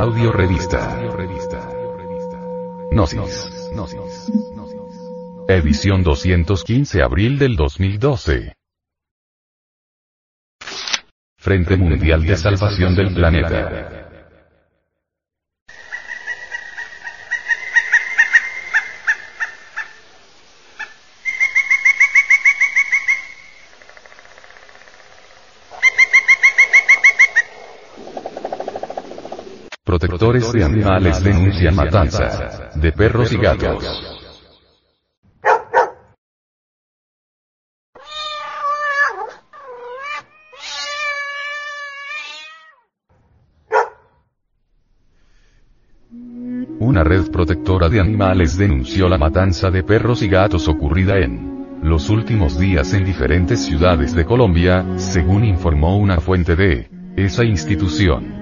Audio Revista. Gnosis. Edición 215 abril del 2012. Frente Mundial de Salvación del Planeta. Protectores de animales denuncian matanza de perros y gatos. Una red protectora de animales denunció la matanza de perros y gatos ocurrida en los últimos días en diferentes ciudades de Colombia, según informó una fuente de esa institución.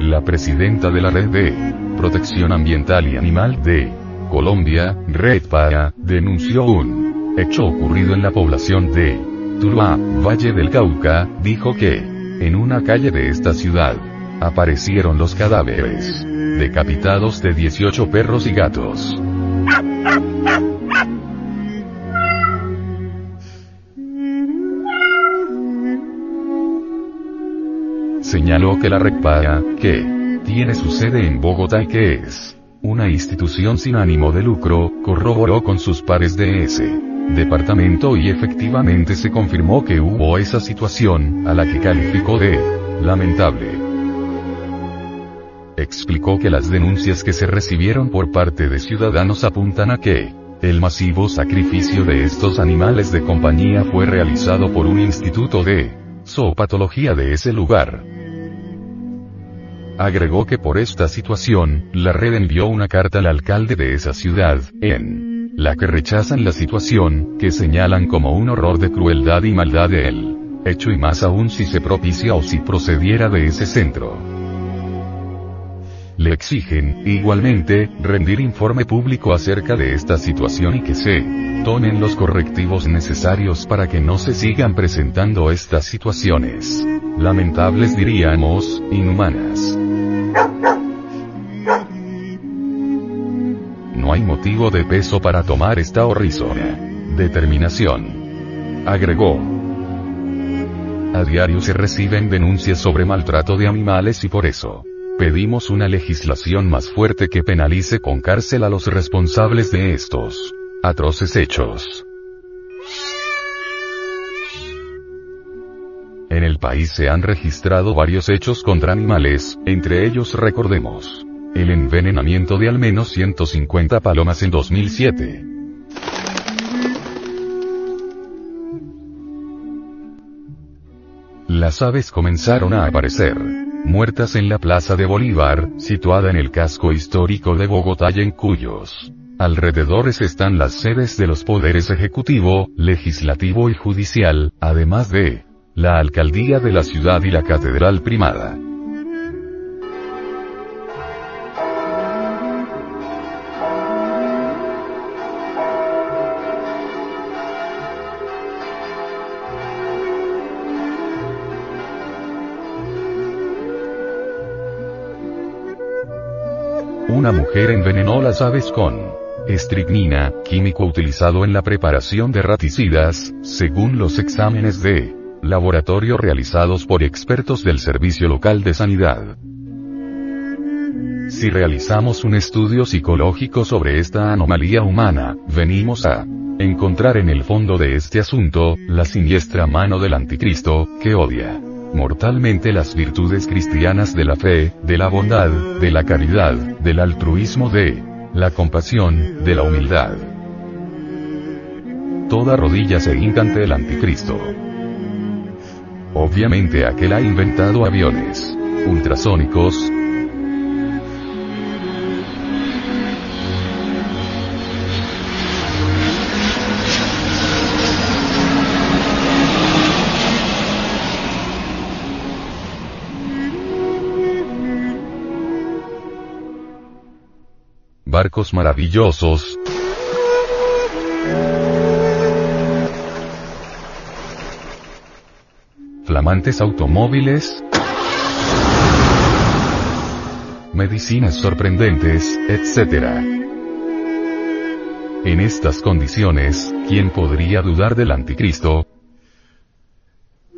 La presidenta de la Red de Protección Ambiental y Animal de Colombia, Red PAA, denunció un hecho ocurrido en la población de Tuluá, Valle del Cauca, dijo que, en una calle de esta ciudad, aparecieron los cadáveres decapitados de 18 perros y gatos. Señaló que la RECPAA, que tiene su sede en Bogotá y que es una institución sin ánimo de lucro, corroboró con sus pares de ese departamento y efectivamente se confirmó que hubo esa situación, a la que calificó de lamentable. Explicó que las denuncias que se recibieron por parte de ciudadanos apuntan a que el masivo sacrificio de estos animales de compañía fue realizado por un instituto de zoopatología de ese lugar. Agregó que por esta situación, la red envió una carta al alcalde de esa ciudad, en la que rechazan la situación, que señalan como un horror de crueldad y maldad de él hecho y más aún si se propicia o si procediera de ese centro. Le exigen, igualmente, rendir informe público acerca de esta situación y que se tomen los correctivos necesarios para que no se sigan presentando estas situaciones. Lamentables diríamos, inhumanas. No hay motivo de peso para tomar esta horrísona determinación. Agregó. A diario se reciben denuncias sobre maltrato de animales y por eso, pedimos una legislación más fuerte que penalice con cárcel a los responsables de estos atroces hechos. En el país se han registrado varios hechos contra animales, entre ellos recordemos el envenenamiento de al menos 150 palomas en 2007. Las aves comenzaron a aparecer, muertas en la Plaza de Bolívar, situada en el casco histórico de Bogotá y en cuyos alrededores están las sedes de los poderes ejecutivo, legislativo y judicial, además de la alcaldía de la ciudad y la catedral primada. Una mujer envenenó las aves con estricnina, químico utilizado en la preparación de raticidas, según los exámenes de laboratorio realizados por expertos del Servicio Local de Sanidad. Si realizamos un estudio psicológico sobre esta anomalía humana, venimos a encontrar en el fondo de este asunto, la siniestra mano del anticristo, que odia mortalmente las virtudes cristianas de la fe, de la bondad, de la caridad, del altruismo, de la compasión, de la humildad. Toda rodilla se hinca ante el anticristo. Obviamente aquel ha inventado aviones ultrasónicos, barcos maravillosos. Flamantes automóviles. medicinas sorprendentes, etc. En estas condiciones, ¿quién podría dudar del anticristo?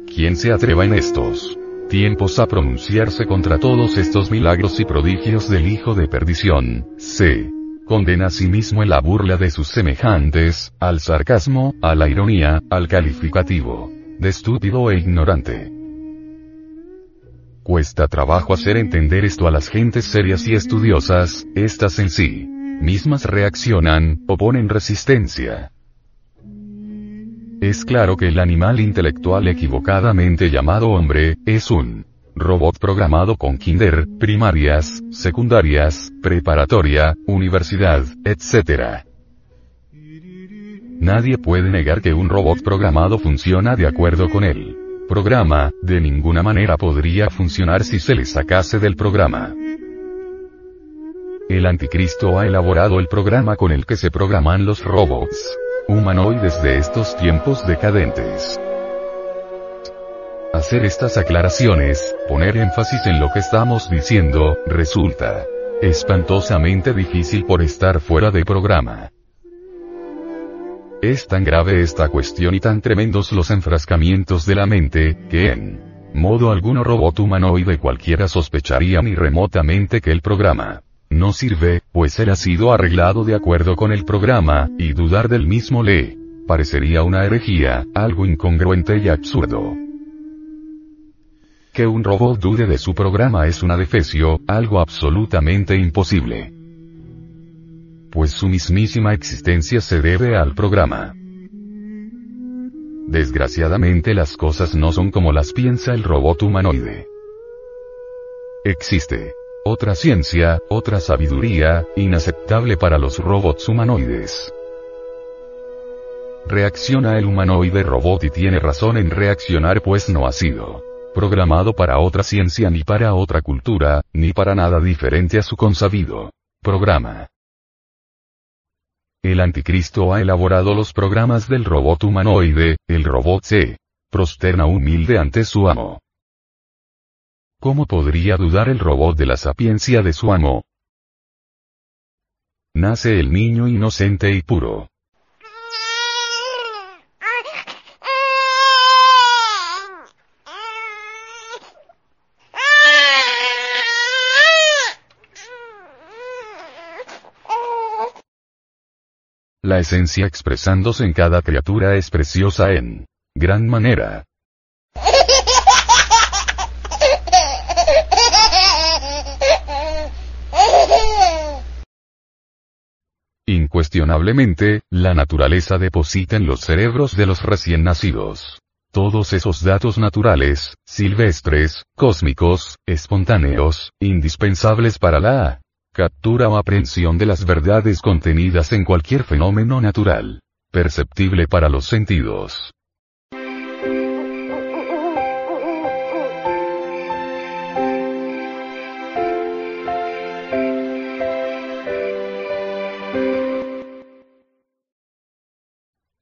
¿Quién se atreva en estos tiempos a pronunciarse contra todos estos milagros y prodigios del Hijo de Perdición? Se condena a sí mismo en la burla de sus semejantes, al sarcasmo, a la ironía, al calificativo de estúpido e ignorante. Cuesta trabajo hacer entender esto a las gentes serias y estudiosas, estas en sí mismas reaccionan, o ponen resistencia. Es claro que el animal intelectual equivocadamente llamado hombre, es un robot programado con kinder, primarias, secundarias, preparatoria, universidad, etc. Nadie puede negar que un robot programado funciona de acuerdo con él. Programa, de ninguna manera podría funcionar si se le sacase del programa. El anticristo ha elaborado el programa con el que se programan los robots humanoides de estos tiempos decadentes. Hacer estas aclaraciones, poner énfasis en lo que estamos diciendo, resulta espantosamente difícil por estar fuera de programa. Es tan grave esta cuestión y tan tremendos los enfrascamientos de la mente, que en modo alguno robot humanoide cualquiera sospecharía ni remotamente que el programa no sirve, pues él ha sido arreglado de acuerdo con el programa, y dudar del mismo le parecería una herejía, algo incongruente y absurdo. Que un robot dude de su programa es una defecio, algo absolutamente imposible. Pues su mismísima existencia se debe al programa. Desgraciadamente las cosas no son como las piensa el robot humanoide. Existe otra ciencia, otra sabiduría, inaceptable para los robots humanoides. Reacciona el humanoide robot y tiene razón en reaccionar pues no ha sido programado para otra ciencia ni para otra cultura, ni para nada diferente a su consabido programa. El anticristo ha elaborado los programas del robot humanoide, el robot se prosterna humilde ante su amo. ¿Cómo podría dudar el robot de la sapiencia de su amo? Nace el niño inocente y puro. La esencia expresándose en cada criatura es preciosa en gran manera. Incuestionablemente, la naturaleza deposita en los cerebros de los recién nacidos todos esos datos naturales, silvestres, cósmicos, espontáneos, indispensables para la captura o aprehensión de las verdades contenidas en cualquier fenómeno natural, perceptible para los sentidos.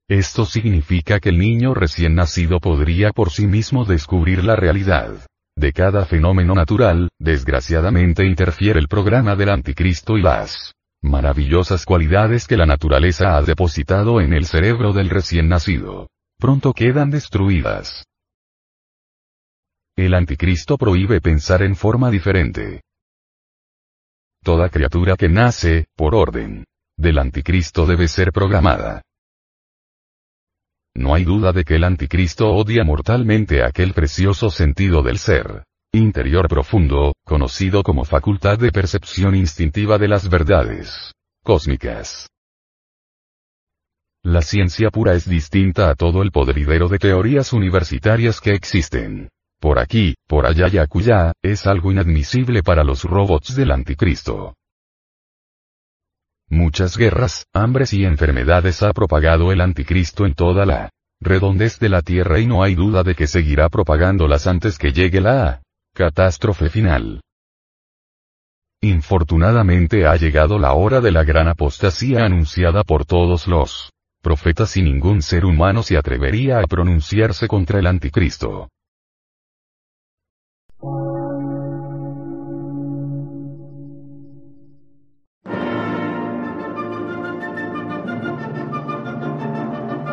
Esto significa que el niño recién nacido podría por sí mismo descubrir la realidad de cada fenómeno natural, desgraciadamente interfiere el programa del anticristo y las maravillosas cualidades que la naturaleza ha depositado en el cerebro del recién nacido. Pronto quedan destruidas. El anticristo prohíbe pensar en forma diferente. Toda criatura que nace, por orden del anticristo debe ser programada no hay duda de que el anticristo odia mortalmente aquel precioso sentido del ser interior profundo, conocido como facultad de percepción instintiva de las verdades cósmicas. La ciencia pura es distinta a todo el podridero de teorías universitarias que existen. Por aquí, por allá y acullá, es algo inadmisible para los robots del anticristo. Muchas guerras, hambres y enfermedades ha propagado el anticristo en toda la redondez de la Tierra y no hay duda de que seguirá propagándolas antes que llegue la catástrofe final. Infortunadamente ha llegado la hora de la gran apostasía anunciada por todos los profetas y ningún ser humano se atrevería a pronunciarse contra el anticristo.